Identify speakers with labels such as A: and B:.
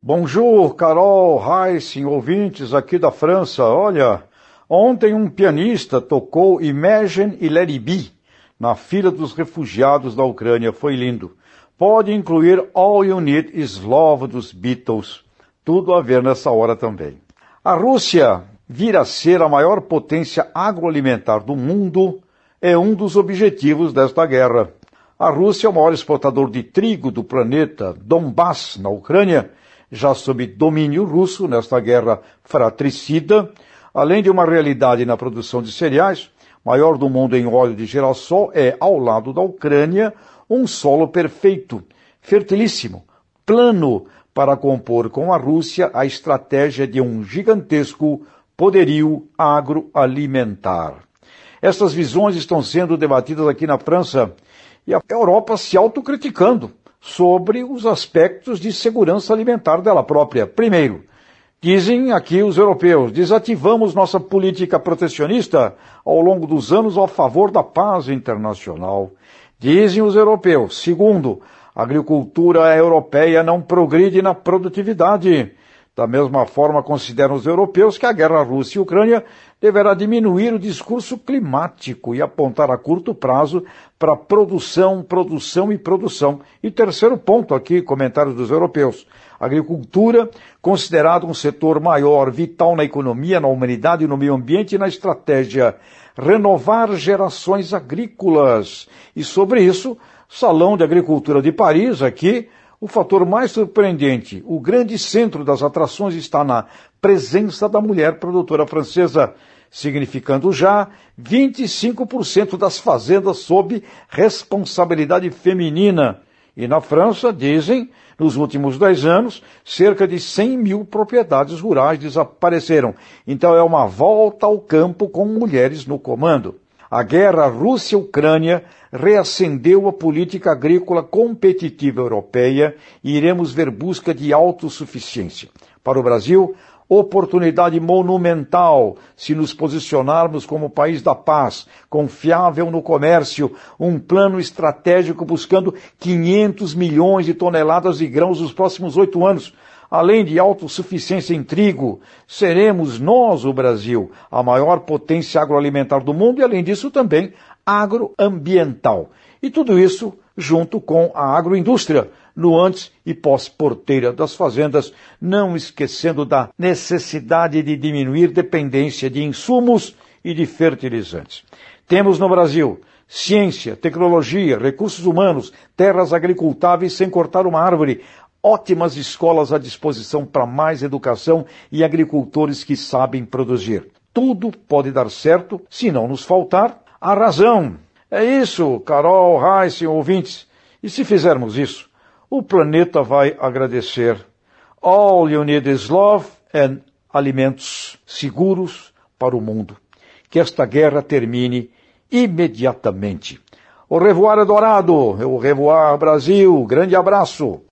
A: Bonjour, Carol, Heissen, ouvintes aqui da França. Olha, ontem um pianista tocou Imagine e Let It Be na fila dos refugiados da Ucrânia. Foi lindo. Pode incluir All You Need Is Love dos Beatles. Tudo a ver nessa hora também. A Rússia vir a ser a maior potência agroalimentar do mundo é um dos objetivos desta guerra. A Rússia é o maior exportador de trigo do planeta. Donbass, na Ucrânia, já sob domínio russo nesta guerra fratricida, além de uma realidade na produção de cereais, maior do mundo em óleo de girassol, é, ao lado da Ucrânia, um solo perfeito, fertilíssimo, plano para compor com a Rússia a estratégia de um gigantesco poderio agroalimentar. Essas visões estão sendo debatidas aqui na França e a Europa se autocriticando sobre os aspectos de segurança alimentar dela própria. Primeiro, dizem aqui os europeus, desativamos nossa política protecionista ao longo dos anos a favor da paz internacional. Dizem os europeus. Segundo, a agricultura europeia não progride na produtividade. Da mesma forma, consideram os europeus que a guerra Rússia e Ucrânia deverá diminuir o discurso climático e apontar a curto prazo para produção, produção e produção. E terceiro ponto aqui, comentários dos europeus. Agricultura, considerado um setor maior, vital na economia, na humanidade no meio ambiente e na estratégia renovar gerações agrícolas. E sobre isso, Salão de Agricultura de Paris, aqui, o fator mais surpreendente, o grande centro das atrações está na presença da mulher produtora francesa, significando já 25% das fazendas sob responsabilidade feminina. E na França, dizem, nos últimos 10 anos, cerca de 100 mil propriedades rurais desapareceram. Então é uma volta ao campo com mulheres no comando. A guerra Rússia-Ucrânia reacendeu a política agrícola competitiva europeia e iremos ver busca de autossuficiência. Para o Brasil, oportunidade monumental se nos posicionarmos como país da paz, confiável no comércio, um plano estratégico buscando 500 milhões de toneladas de grãos nos próximos oito anos, além de autossuficiência em trigo, seremos nós, o Brasil, a maior potência agroalimentar do mundo e, além disso, também agroambiental. E tudo isso junto com a agroindústria, no antes e pós-porteira das fazendas, não esquecendo da necessidade de diminuir dependência de insumos e de fertilizantes. Temos no Brasil ciência, tecnologia, recursos humanos, terras agricultáveis sem cortar uma árvore, ótimas escolas à disposição para mais educação e agricultores que sabem produzir. Tudo pode dar certo se não nos faltar a razão. É isso, Carol, Heiss, ouvintes. E se fizermos isso, o planeta vai agradecer. All you need is love and alimentos seguros para o mundo. Que esta guerra termine imediatamente. O revoar Dourado, o revoar Brasil, grande abraço.